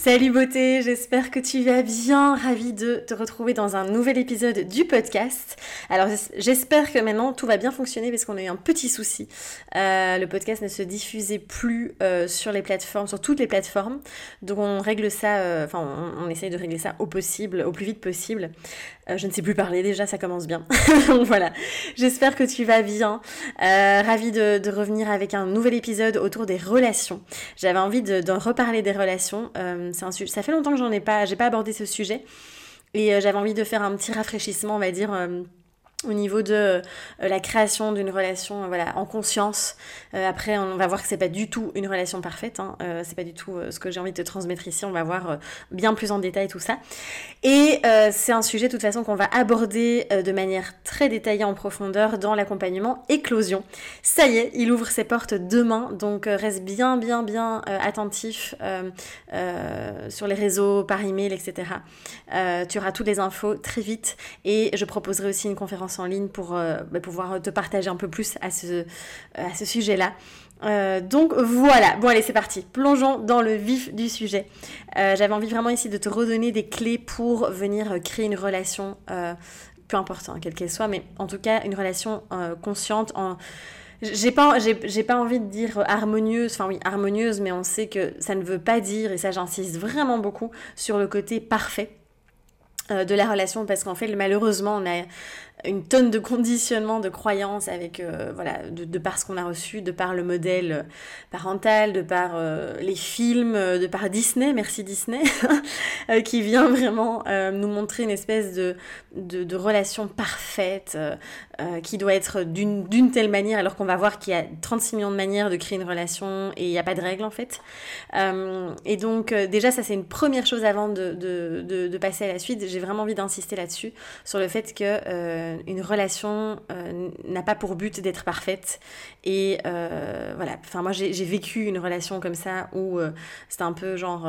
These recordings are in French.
Salut beauté, j'espère que tu vas bien, ravie de te retrouver dans un nouvel épisode du podcast. Alors j'espère que maintenant tout va bien fonctionner parce qu'on a eu un petit souci. Euh, le podcast ne se diffusait plus euh, sur les plateformes, sur toutes les plateformes. Donc on règle ça, euh, enfin on, essaye de régler ça au possible, au plus vite possible. je ne sais plus parler déjà, ça commence bien. Donc voilà, j'espère que tu vas bien. ravie de, de, revenir avec un nouvel épisode autour des relations. J'avais envie d'en de, reparler des relations ça fait longtemps que j'en ai pas, j'ai pas abordé ce sujet. Et euh, j'avais envie de faire un petit rafraîchissement, on va dire, euh, au niveau de euh, la création d'une relation voilà en conscience. Euh, après on va voir que c'est pas du tout une relation parfaite hein. euh, c'est pas du tout ce que j'ai envie de te transmettre ici. On va voir bien plus en détail tout ça. Et c'est un sujet de toute façon qu'on va aborder de manière très détaillée en profondeur dans l'accompagnement éclosion. Ça y est il ouvre ses portes demain. Donc reste bien bien bien attentif sur les réseaux par email etc tu auras toutes les infos très vite. Et je proposerai aussi une conférence en ligne pour euh, bah, pouvoir te partager un peu plus à ce, sujet-là. Euh, donc voilà, bon allez c'est parti, plongeons dans le vif du sujet. Euh, j'avais envie vraiment ici de te redonner des clés pour venir créer une relation, peu importe hein, quelle qu'elle soit, mais en tout cas une relation consciente en j'ai pas j'ai pas envie de dire harmonieuse enfin oui harmonieuse mais on sait que ça ne veut pas dire et ça j'insiste vraiment beaucoup sur le côté parfait de la relation parce qu'en fait malheureusement on a une tonne de conditionnement, de croyances avec, euh, voilà, de, par ce qu'on a reçu, de par le modèle euh, parental, de par euh, les films, de par Disney, merci Disney, qui vient vraiment nous montrer une espèce de, relation parfaite, qui doit être d'une telle manière, alors qu'on va voir qu'il y a 36 millions de manières de créer une relation et il n'y a pas de règle en fait. et donc déjà ça c'est une première chose avant de, de passer à la suite, j'ai vraiment envie d'insister là-dessus, sur le fait que euh, une relation euh, n'a pas pour but d'être parfaite. Et euh, voilà, enfin moi j'ai vécu une relation comme ça où c'était un peu genre...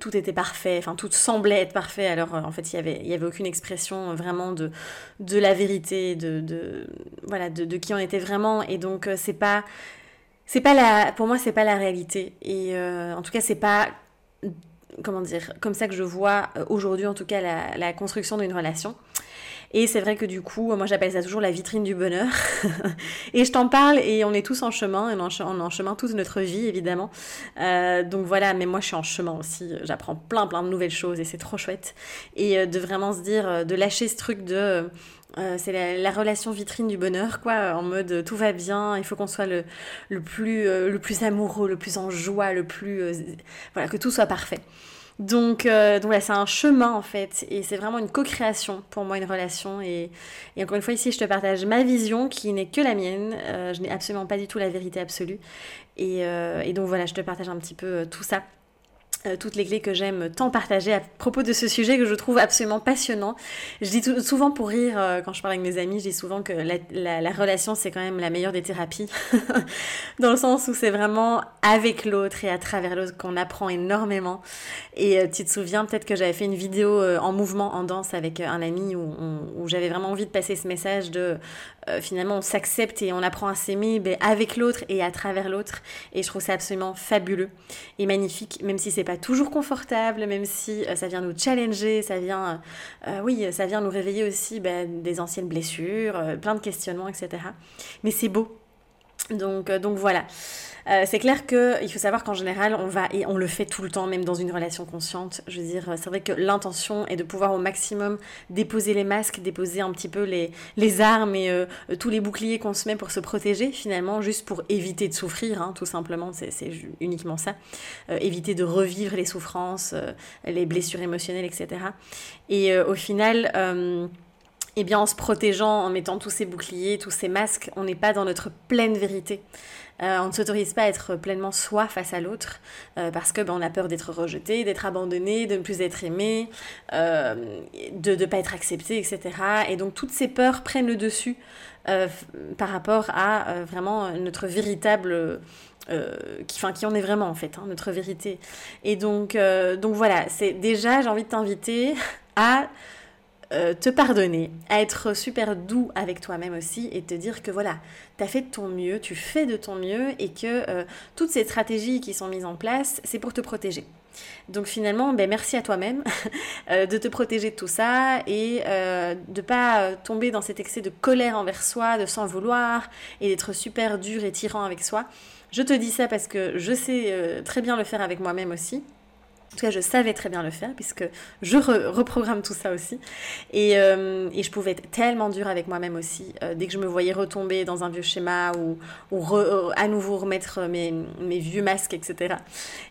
tout était parfait, enfin tout semblait être parfait, alors en fait il n'y avait, y avait aucune expression vraiment de, de la vérité, de, de voilà, de, de, qui on était vraiment, et donc c'est pas, c'est pas la, pour moi c'est pas la réalité, et en tout cas c'est pas, comment dire, comme ça que je vois aujourd'hui en tout cas la, la construction d'une relation. Et c'est vrai que du coup, moi j'appelle ça toujours la vitrine du bonheur. et je t'en parle et on est tous en chemin, on est en chemin toute notre vie évidemment. Euh, donc voilà, mais moi je suis en chemin aussi, j'apprends plein plein de nouvelles choses et c'est trop chouette. Et euh, de vraiment se dire, euh, de lâcher ce truc de... c'est la, relation vitrine du bonheur, quoi, en mode tout va bien, il faut qu'on soit le, le, plus, le plus amoureux, le plus en joie, le plus... voilà, que tout soit parfait. Donc, euh, donc c'est un chemin en fait, et c'est vraiment une co-création pour moi, une relation. Et, encore une fois, ici, je te partage ma vision qui n'est que la mienne. Euh, je n'ai absolument pas du tout la vérité absolue. Et, euh, et, donc voilà, je te partage un petit peu tout ça. Euh, toutes les clés que j'aime tant partager à propos de ce sujet que je trouve absolument passionnant. Je dis souvent pour rire, euh, quand je parle avec mes amis, je dis souvent que la, la, relation, c'est quand même la meilleure des thérapies, dans le sens où c'est vraiment avec l'autre et à travers l'autre qu'on apprend énormément. Et euh, tu te souviens peut-être que j'avais fait une vidéo en mouvement, en danse avec un ami où, où j'avais vraiment envie de passer ce message de finalement on s'accepte et on apprend à s'aimer ben, avec l'autre et à travers l'autre. Et je trouve ça absolument fabuleux et magnifique, même si c'est pas toujours confortable, même si euh, ça vient nous challenger, ça vient, euh, euh, oui, ça vient nous réveiller aussi ben, des anciennes blessures, plein de questionnements, etc. Mais c'est beau. Donc, donc voilà. Euh, c'est clair qu'il faut savoir qu'en général, on va, et on le fait tout le temps, même dans une relation consciente, je veux dire, c'est vrai que l'intention est de pouvoir au maximum déposer les masques, déposer un petit peu les, les armes et euh, tous les boucliers qu'on se met pour se protéger, finalement, juste pour éviter de souffrir, hein, tout simplement, c'est uniquement ça. Euh, éviter de revivre les souffrances, les blessures émotionnelles, etc. Et au final, eh bien, en se protégeant, en mettant tous ces boucliers, tous ces masques, on n'est pas dans notre pleine vérité. Euh, on ne s'autorise pas à être pleinement soi face à l'autre euh, parce que ben, on a peur d'être rejeté, d'être abandonné, de ne plus être aimé, euh, de ne pas être accepté, etc. Et donc toutes ces peurs prennent le dessus par rapport à vraiment notre véritable qui, enfin, qui on est vraiment en fait, hein, notre vérité. Et donc, donc voilà, c'est déjà j'ai envie de t'inviter à euh, te pardonner, à être super doux avec toi-même aussi et te dire que voilà, tu as fait de ton mieux, tu fais de ton mieux et que euh, toutes ces stratégies qui sont mises en place, c'est pour te protéger. Donc finalement, ben, merci à toi-même euh, de te protéger de tout ça et de ne pas tomber dans cet excès de colère envers soi, de s'en vouloir et d'être super dur et tyran avec soi. Je te dis ça parce que je sais très bien le faire avec moi-même aussi. En tout cas, je savais très bien le faire puisque je reprogramme tout ça aussi. Et, euh, et, je pouvais être tellement dure avec moi-même aussi. Euh, dès que je me voyais retomber dans un vieux schéma ou, ou euh, à nouveau remettre mes, mes, vieux masques, etc.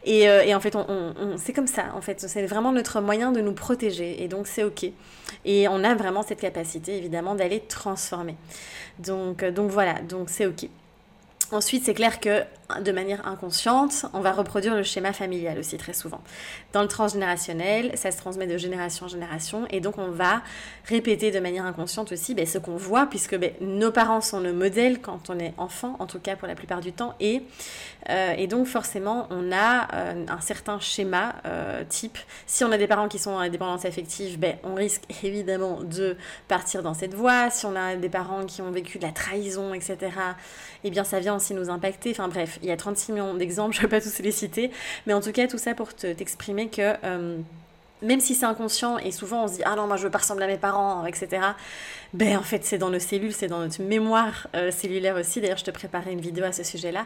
Et, et en fait, on, c'est comme ça. En fait, c'est vraiment notre moyen de nous protéger. Et donc, c'est OK. Et on a vraiment cette capacité, évidemment, d'aller transformer. Donc, donc voilà. Donc, c'est OK. Ensuite, c'est clair que de manière inconsciente, on va reproduire le schéma familial aussi très souvent. Dans le transgénérationnel, ça se transmet de génération en génération et donc on va répéter de manière inconsciente aussi ben, ce qu'on voit puisque ben, nos parents sont nos modèles quand on est enfant, en tout cas pour la plupart du temps, et, euh, donc forcément on a euh, un certain schéma euh, type. Si on a des parents qui sont en dépendance affective, ben, on risque évidemment de partir dans cette voie. Si on a des parents qui ont vécu de la trahison, etc., eh bien ça vient aussi nous impacter. Enfin bref, il y a 36 millions d'exemples, je ne vais pas tous les citer, mais en tout cas tout ça pour t'exprimer que euh, même si c'est inconscient et souvent on se dit ah non moi je veux pas ressembler à mes parents etc ben en fait c'est dans nos cellules c'est dans notre mémoire euh, cellulaire aussi. D'ailleurs je te préparais une vidéo à ce sujet là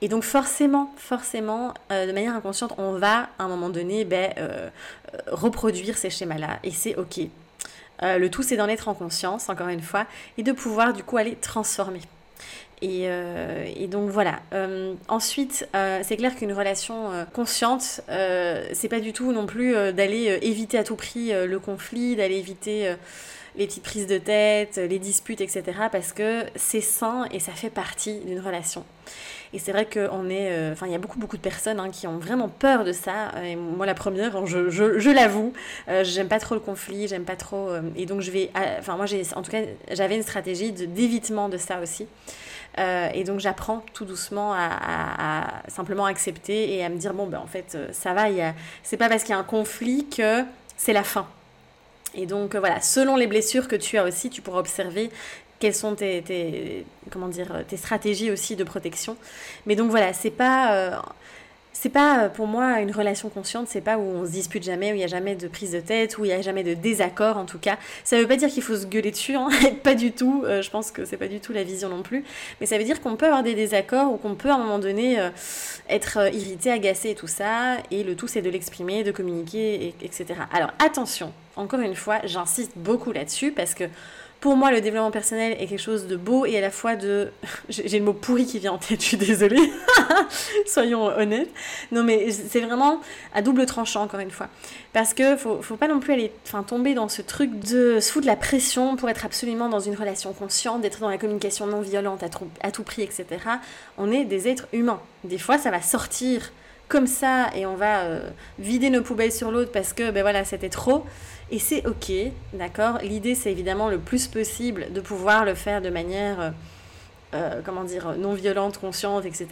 et donc forcément forcément euh, de manière inconsciente on va à un moment donné ben, reproduire ces schémas là et c'est ok. Le tout c'est d'en être en conscience encore une fois et de pouvoir du coup aller transformer euh, et, donc voilà. Euh, ensuite, euh, c'est clair qu'une relation consciente, c'est pas du tout non plus d'aller éviter à tout prix le conflit, d'aller éviter les petites prises de tête, les disputes, etc. Parce que c'est sain et ça fait partie d'une relation. Et c'est vrai qu'on est. Enfin, il y a beaucoup, beaucoup de personnes hein, qui ont vraiment peur de ça. Moi, la première, hein, je, je, je l'avoue, j'aime pas trop le conflit, j'aime pas trop. et donc, je vais. Enfin, moi, j'ai, en tout cas, j'avais une stratégie d'évitement de ça aussi. Euh, et donc j'apprends tout doucement à, simplement accepter et à me dire bon ben en fait euh, ça va, c'est pas parce qu'il y a un conflit que c'est la fin. Et donc euh, voilà, selon les blessures que tu as aussi, tu pourras observer quelles sont tes, comment dire, tes stratégies aussi de protection. Mais donc voilà, c'est pas c'est pas euh, pour moi une relation consciente, c'est pas où on se dispute jamais, où il n'y a jamais de prise de tête, où il n'y a jamais de désaccord en tout cas. Ça veut pas dire qu'il faut se gueuler dessus, hein, pas du tout, euh, je pense que c'est pas du tout la vision non plus, mais ça veut dire qu'on peut avoir des désaccords ou qu'on peut à un moment donné euh, être irrité, agacé et tout ça, et le tout c'est de l'exprimer, de communiquer, etc. Alors attention, encore une fois, j'insiste beaucoup là-dessus parce que pour moi, le développement personnel est quelque chose de beau et à la fois de... J'ai le mot pourri qui vient en tête, je suis désolée. Soyons honnêtes. Non, mais c'est vraiment à double tranchant, encore une fois. Parce que faut, faut pas non plus aller, enfin, tomber dans ce truc de se foutre la pression pour être absolument dans une relation consciente, d'être dans la communication non violente à, tout prix, etc. On est des êtres humains. Des fois, ça va sortir comme ça et on va euh, vider nos poubelles sur l'autre parce que, ben voilà, c'était trop. Et c'est ok, d'accord L'idée, c'est évidemment le plus possible de pouvoir le faire de manière, euh, euh, comment dire, non violente, consciente, etc.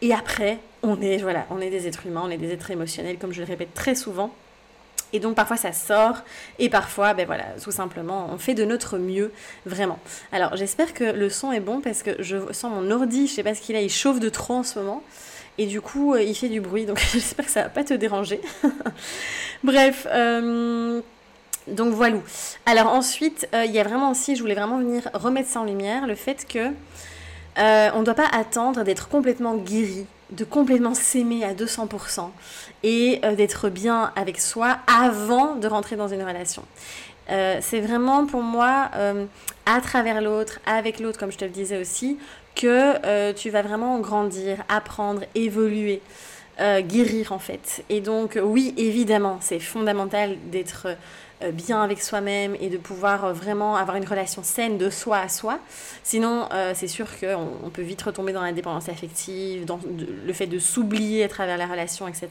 Et après, on est, voilà, on est des êtres humains, on est des êtres émotionnels, comme je le répète très souvent. Et donc parfois ça sort et parfois, ben voilà, tout simplement, on fait de notre mieux, vraiment. Alors j'espère que le son est bon parce que je sens mon ordi, je sais pas ce qu'il a, il chauffe de trop en ce moment. Et du coup, euh, il fait du bruit, donc j'espère que ça va pas te déranger. Bref, donc voilà. Alors ensuite, euh, il y a vraiment aussi, je voulais vraiment venir remettre ça en lumière, le fait que euh, on ne doit pas attendre d'être complètement guéri, de complètement s'aimer à 200% et euh, d'être bien avec soi avant de rentrer dans une relation. c'est vraiment pour moi à travers l'autre, avec l'autre, comme je te le disais aussi, que tu vas vraiment grandir, apprendre, évoluer. Guérir en fait. Et donc oui, évidemment, c'est fondamental d'être bien avec soi-même et de pouvoir vraiment avoir une relation saine de soi à soi. Sinon, c'est sûr qu'on on peut vite retomber dans la dépendance affective, dans le fait de s'oublier à travers la relation, etc.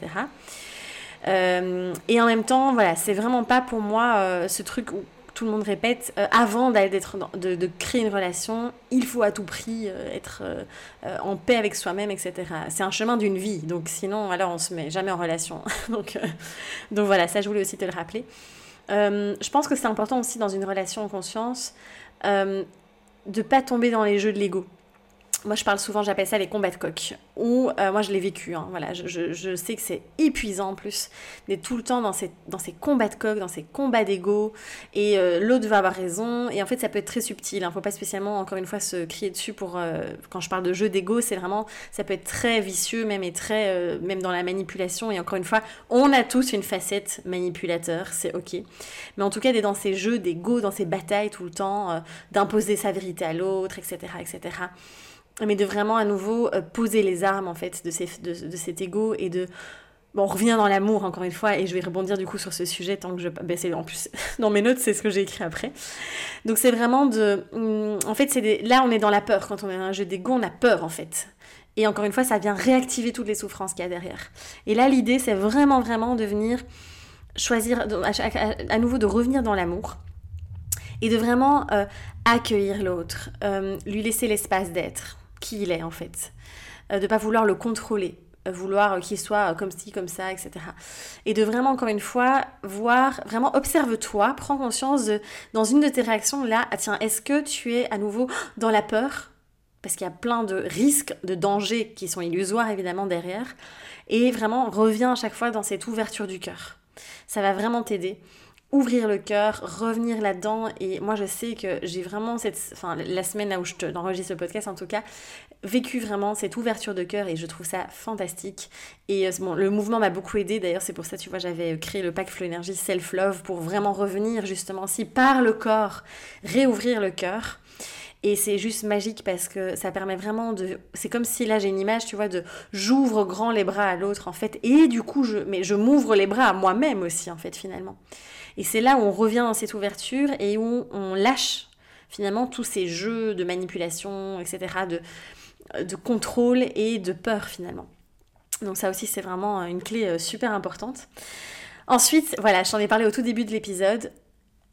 et en même temps, voilà, c'est vraiment pas pour moi ce truc où tout le monde répète, euh, avant de, créer une relation, il faut à tout prix euh, être euh, en paix avec soi-même, etc. C'est un chemin d'une vie, donc sinon, alors on se met jamais en relation. donc, donc voilà, ça je voulais aussi te le rappeler. je pense que c'est important aussi dans une relation en conscience de pas tomber dans les jeux de l'ego moi je parle souvent, j'appelle ça les combats de coq. Ou euh, moi je l'ai vécu, hein, voilà, je, sais que c'est épuisant en plus d'être tout le temps dans ces, combats de coq, dans ces combats d'ego, et euh, l'autre va avoir raison, et en fait ça peut être très subtil, il hein, faut pas spécialement encore une fois se crier dessus pour, euh, quand je parle de jeu d'ego, c'est vraiment, ça peut être très vicieux même et très, même dans la manipulation, et encore une fois, on a tous une facette manipulateur, c'est ok, mais en tout cas d'être dans ces jeux d'ego, dans ces batailles tout le temps, d'imposer sa vérité à l'autre, etc., etc., mais de vraiment à nouveau euh, poser les armes en fait de, ces, de, de cet ego et de Bon, on revient dans l'amour encore une fois et je vais rebondir du coup sur ce sujet tant que je ben en plus dans mes notes c'est ce que j'ai écrit après. Donc c'est vraiment de hum, en fait c'est là on est dans la peur. Quand on est dans un jeu d'ego on a peur en fait. Et encore une fois ça vient réactiver toutes les souffrances qu'il y a derrière. Et là l'idée c'est vraiment vraiment de venir choisir à, nouveau de revenir dans l'amour et de vraiment euh, accueillir l'autre euh, lui laisser l'espace d'être qui il est en fait. Euh, de ne pas vouloir le contrôler, vouloir qu'il soit comme ci, comme ça, etc. Et de vraiment, encore une fois, voir, vraiment observe-toi, prends conscience de, dans une de tes réactions, là, ah, tiens, est-ce que tu es à nouveau dans la peur? Parce qu'il y a plein de risques, de dangers qui sont illusoires évidemment derrière. Et vraiment, reviens à chaque fois dans cette ouverture du cœur. Ça va vraiment t'aider ouvrir le cœur, revenir là-dedans. Et moi, je sais que j'ai vraiment cette, enfin, la semaine où je t'enregistre ce podcast, en tout cas, vécu vraiment cette ouverture de cœur et je trouve ça fantastique. Et euh, bon, le mouvement m'a beaucoup aidé. D'ailleurs, c'est pour ça, tu vois, j'avais créé le pack Flow Energy Self Love pour vraiment revenir justement si par le corps, réouvrir le cœur. Et c'est juste magique parce que ça permet vraiment de. C'est comme si là j'ai une image, tu vois, de j'ouvre grand les bras à l'autre en fait. Et du coup, je, mais je m'ouvre les bras à moi-même aussi en fait finalement. Et c'est là où on revient dans cette ouverture et où on lâche finalement tous ces jeux de manipulation, etc., de, de contrôle et de peur finalement. Donc ça aussi c'est vraiment une clé euh, super importante. Ensuite, voilà, j'en ai parlé au tout début de l'épisode,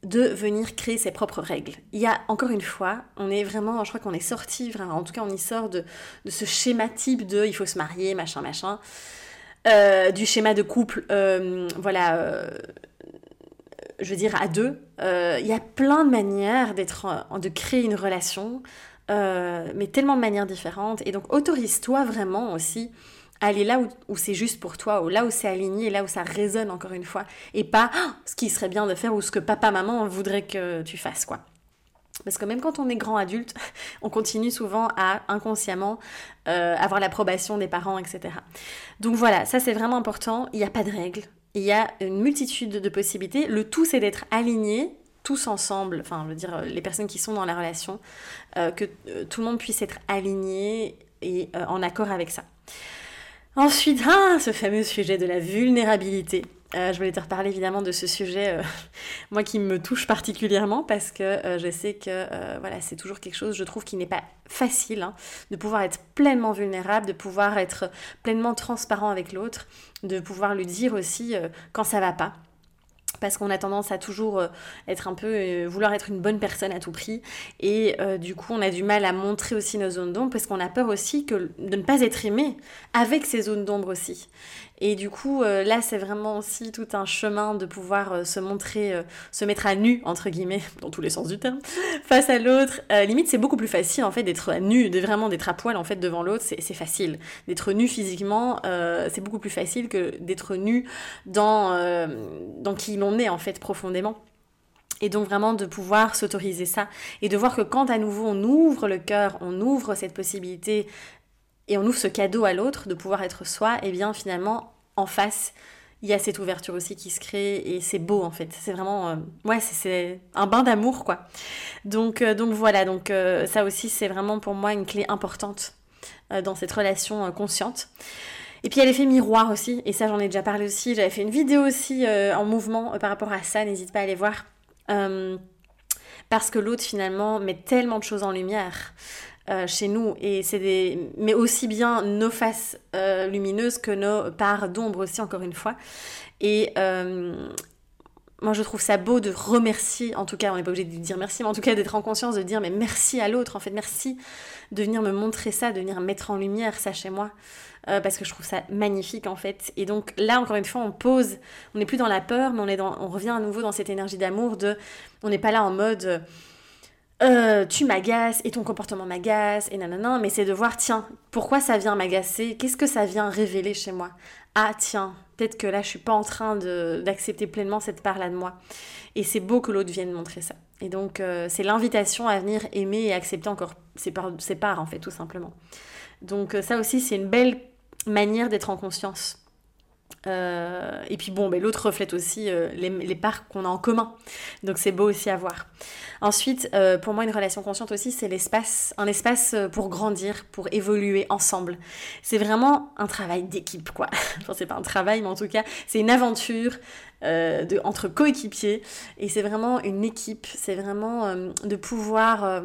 de venir créer ses propres règles. Il y a encore une fois, on est vraiment, je crois qu'on est sorti, en tout cas on y sort de, de, ce schéma type de il faut se marier, machin, machin, euh, du schéma de couple, euh, voilà, je veux dire, à deux. Euh, il y a plein de manières d'être, de créer une relation, euh, mais tellement de manières différentes. Et donc, autorise-toi vraiment aussi à aller là où, c'est juste pour toi, ou là où c'est aligné, là où ça résonne encore une fois, et pas ah, ce qui serait bien de faire ou ce que papa, maman voudrait que tu fasses, quoi. Parce que même quand on est grand adulte, on continue souvent à inconsciemment euh, avoir l'approbation des parents, etc. Donc voilà, ça c'est vraiment important. Il n'y a pas de règles il y a une multitude de possibilités. Le tout, c'est d'être aligné tous ensemble, enfin, je veux dire, les personnes qui sont dans la relation, euh, que euh, tout le monde puisse être aligné et euh, en accord avec ça. Ensuite, ah, ce fameux sujet de la vulnérabilité. Je voulais te reparler évidemment de ce sujet, moi qui me touche particulièrement parce que je sais que voilà, c'est toujours quelque chose, je trouve, qui n'est pas facile hein, de pouvoir être pleinement vulnérable, de pouvoir être pleinement transparent avec l'autre, de pouvoir lui dire aussi euh, quand ça va pas. Parce qu'on a tendance à toujours euh, être un peu euh, vouloir être une bonne personne à tout prix. Et du coup on a du mal à montrer aussi nos zones d'ombre parce qu'on a peur aussi de ne pas être aimé avec ces zones d'ombre aussi et du coup, euh, là, c'est vraiment aussi tout un chemin de pouvoir euh, se montrer, euh, se mettre à nu, entre guillemets, dans tous les sens du terme, face à l'autre. limite, c'est beaucoup plus facile, en fait, d'être à nu, de vraiment d'être à poil, en fait, devant l'autre, c'est facile. D'être nu physiquement, c'est beaucoup plus facile que d'être nu dans, dans qui l'on est, en fait, profondément. Et donc vraiment de pouvoir s'autoriser ça et de voir que quand à nouveau on ouvre le cœur, on ouvre cette possibilité et on ouvre ce cadeau à l'autre de pouvoir être soi, et eh bien finalement, en face, il y a cette ouverture aussi qui se crée et c'est beau en fait. C'est vraiment, euh, ouais, c'est un bain d'amour quoi. Donc, euh, donc voilà, donc euh, ça aussi c'est vraiment pour moi une clé importante dans cette relation consciente. Et puis il y a l'effet miroir aussi, et ça j'en ai déjà parlé aussi. J'avais fait une vidéo aussi en mouvement par rapport à ça, n'hésite pas à aller voir. parce que l'autre finalement met tellement de choses en lumière. Euh, chez nous. Et c'est des mais aussi bien nos faces euh, lumineuses que nos parts d'ombre aussi encore une fois. Et euh, moi je trouve ça beau de remercier en tout cas on n'est pas obligé de dire merci mais en tout cas d'être en conscience de dire mais merci à l'autre en fait. Merci de venir me montrer ça de venir mettre en lumière ça chez moi parce que je trouve ça magnifique en fait. Et donc là encore une fois on pose on n'est plus dans la peur mais on est dans on revient à nouveau dans cette énergie d'amour de on n'est pas là en mode euh, tu m'agaces et ton comportement m'agace et nanana, mais c'est de voir, tiens, pourquoi ça vient m'agacer? Qu'est-ce que ça vient révéler chez moi? Ah, tiens, peut-être que là, je suis pas en train d'accepter pleinement cette part-là de moi. Et c'est beau que l'autre vienne montrer ça. Et donc, euh, c'est l'invitation à venir aimer et accepter encore ses parts, ses parts, en fait, tout simplement. Donc, euh, ça aussi, c'est une belle manière d'être en conscience euh, et puis bon, ben, l'autre reflète aussi euh, les, parts qu'on a en commun. Donc c'est beau aussi à voir. Ensuite, euh, pour moi, une relation consciente aussi, c'est l'espace, un espace pour grandir, pour évoluer ensemble. C'est vraiment un travail d'équipe, quoi. enfin, c'est pas un travail, mais en tout cas, c'est une aventure de, entre coéquipiers. Et c'est vraiment une équipe. C'est vraiment de pouvoir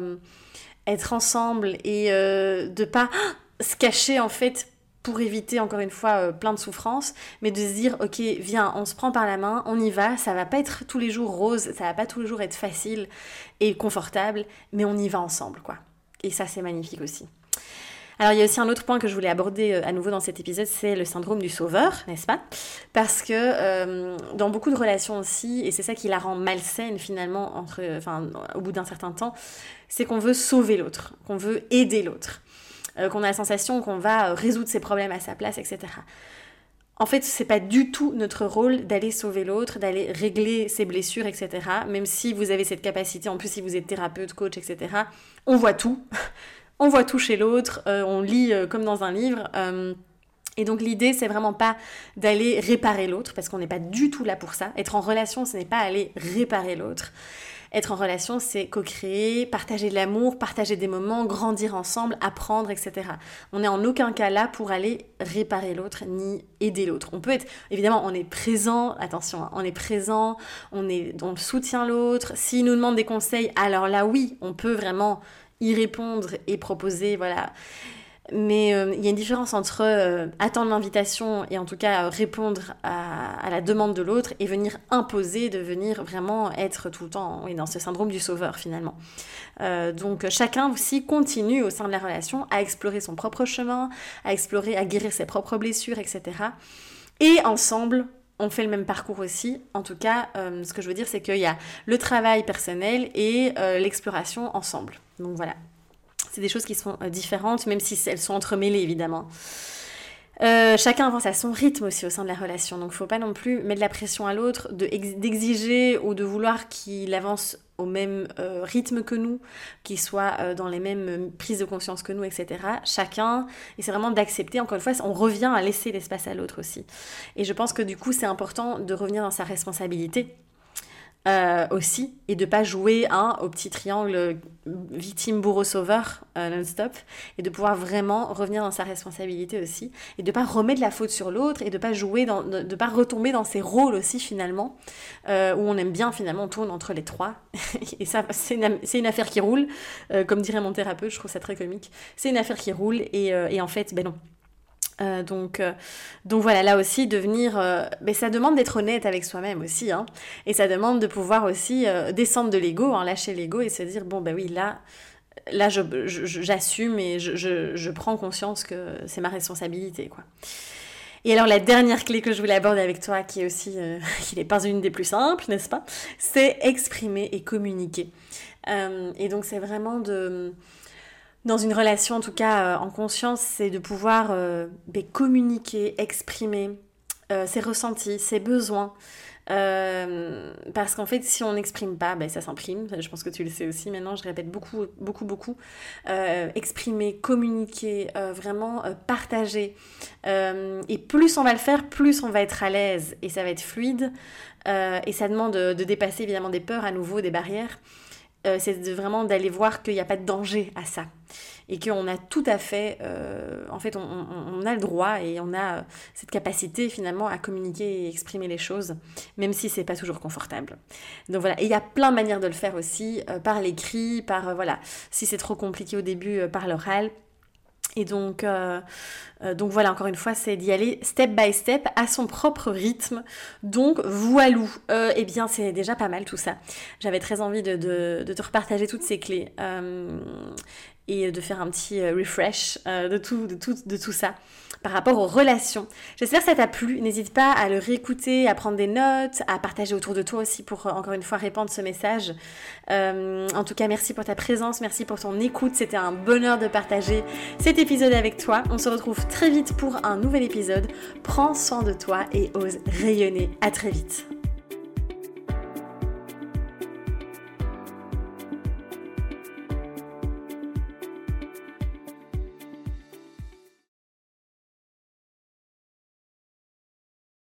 être ensemble et de pas se cacher en fait pour éviter encore une fois euh, plein de souffrances, mais de se dire ok viens, on se prend par la main, on y va, ça va pas être tous les jours rose, ça va pas tous les jours être facile et confortable, mais on y va ensemble quoi. Et ça c'est magnifique aussi. Alors il y a aussi un autre point que je voulais aborder euh, à nouveau dans cet épisode, c'est le syndrome du sauveur, n'est-ce pas? Parce que euh, dans beaucoup de relations aussi, et c'est ça qui la rend malsaine finalement entre, enfin, au bout d'un certain temps, c'est qu'on veut sauver l'autre, qu'on veut aider l'autre. Euh, qu'on a la sensation qu'on va euh, résoudre ses problèmes à sa place, etc. En fait, c'est pas du tout notre rôle d'aller sauver l'autre, d'aller régler ses blessures, etc. Même si vous avez cette capacité, en plus si vous êtes thérapeute, coach, etc. On voit tout. on voit tout chez l'autre, euh, on lit comme dans un livre. et donc l'idée, c'est vraiment pas d'aller réparer l'autre, parce qu'on n'est pas du tout là pour ça. Être en relation, ce n'est pas aller réparer l'autre. Être en relation, c'est co-créer, partager de l'amour, partager des moments, grandir ensemble, apprendre, etc. On n'est en aucun cas là pour aller réparer l'autre ni aider l'autre. On peut être, évidemment, on est présent, attention, hein, on est présent, on, est, on soutient l'autre. S'il nous demande des conseils, alors là, oui, on peut vraiment y répondre et proposer, voilà, mais euh, il y a une différence entre euh, attendre l'invitation et en tout cas euh, répondre à, la demande de l'autre et venir imposer, de venir vraiment être tout le temps dans ce syndrome du sauveur finalement. donc chacun aussi continue au sein de la relation à explorer son propre chemin, à explorer, à guérir ses propres blessures, etc. Et ensemble, on fait le même parcours aussi. En tout cas, ce que je veux dire, c'est qu'il y a le travail personnel et l'exploration ensemble. Donc voilà, c'est des choses qui sont euh, différentes, même si elles sont entremêlées évidemment. Euh, chacun avance à son rythme aussi au sein de la relation, donc faut pas non plus mettre de la pression à l'autre, d'exiger ou de vouloir qu'il avance au même euh, rythme que nous, qu'il soit dans les mêmes prises de conscience que nous, etc. Chacun, et c'est vraiment d'accepter, encore une fois, on revient à laisser l'espace à l'autre aussi. Et je pense que du coup, c'est important de revenir dans sa responsabilité euh, aussi et de pas jouer hein, au petit triangle victime bourreau sauveur euh, non-stop et de pouvoir vraiment revenir dans sa responsabilité aussi et de pas remettre la faute sur l'autre et de pas jouer dans, de, pas retomber dans ses rôles aussi finalement euh, où on aime bien finalement on tourne entre les trois. Et ça c'est une, une, affaire qui roule comme dirait mon thérapeute je trouve ça très comique. C'est une affaire qui roule et, et en fait ben non euh, donc, euh, donc voilà, là aussi, devenir... Euh, mais ça demande d'être honnête avec soi-même aussi. Hein, et ça demande de pouvoir aussi descendre de l'ego, hein, lâcher l'ego et se dire, bon, ben oui, là, là j'assume et je, je, prends conscience que c'est ma responsabilité. quoi. Et alors la dernière clé que je voulais aborder avec toi, qui est aussi, qui n'est pas une des plus simples, n'est-ce pas? C'est exprimer et communiquer. et donc c'est vraiment de dans une relation, en tout cas euh, en conscience, c'est de pouvoir euh, ben, communiquer, exprimer euh, ses ressentis, ses besoins. parce qu'en fait, si on n'exprime pas, ben, ça s'imprime. Je pense que tu le sais aussi maintenant, je répète beaucoup, beaucoup, beaucoup. exprimer, communiquer, vraiment partager. et plus on va le faire, plus on va être à l'aise et ça va être fluide. et ça demande de dépasser évidemment des peurs à nouveau, des barrières. C'est vraiment d'aller voir qu'il n'y a pas de danger à ça et qu'on a tout à fait, euh, en fait, on, a le droit et on a cette capacité finalement à communiquer et exprimer les choses, même si c'est pas toujours confortable. Donc voilà, et il y a plein de manières de le faire aussi, euh, par l'écrit, par euh, voilà, si c'est trop compliqué au début, par l'oral. Et donc, donc voilà, encore une fois, c'est d'y aller step by step à son propre rythme. Donc voilou, eh bien c'est déjà pas mal tout ça. J'avais très envie de, de, te repartager toutes ces clés et de faire un petit euh, refresh euh, de, tout, de, tout, de tout ça par rapport aux relations. J'espère que ça t'a plu. N'hésite pas à le réécouter, à prendre des notes, à partager autour de toi aussi pour euh, encore une fois répandre ce message. en tout cas, merci pour ta présence, merci pour ton écoute. C'était un bonheur de partager cet épisode avec toi. On se retrouve très vite pour un nouvel épisode. Prends soin de toi et ose rayonner. À très vite.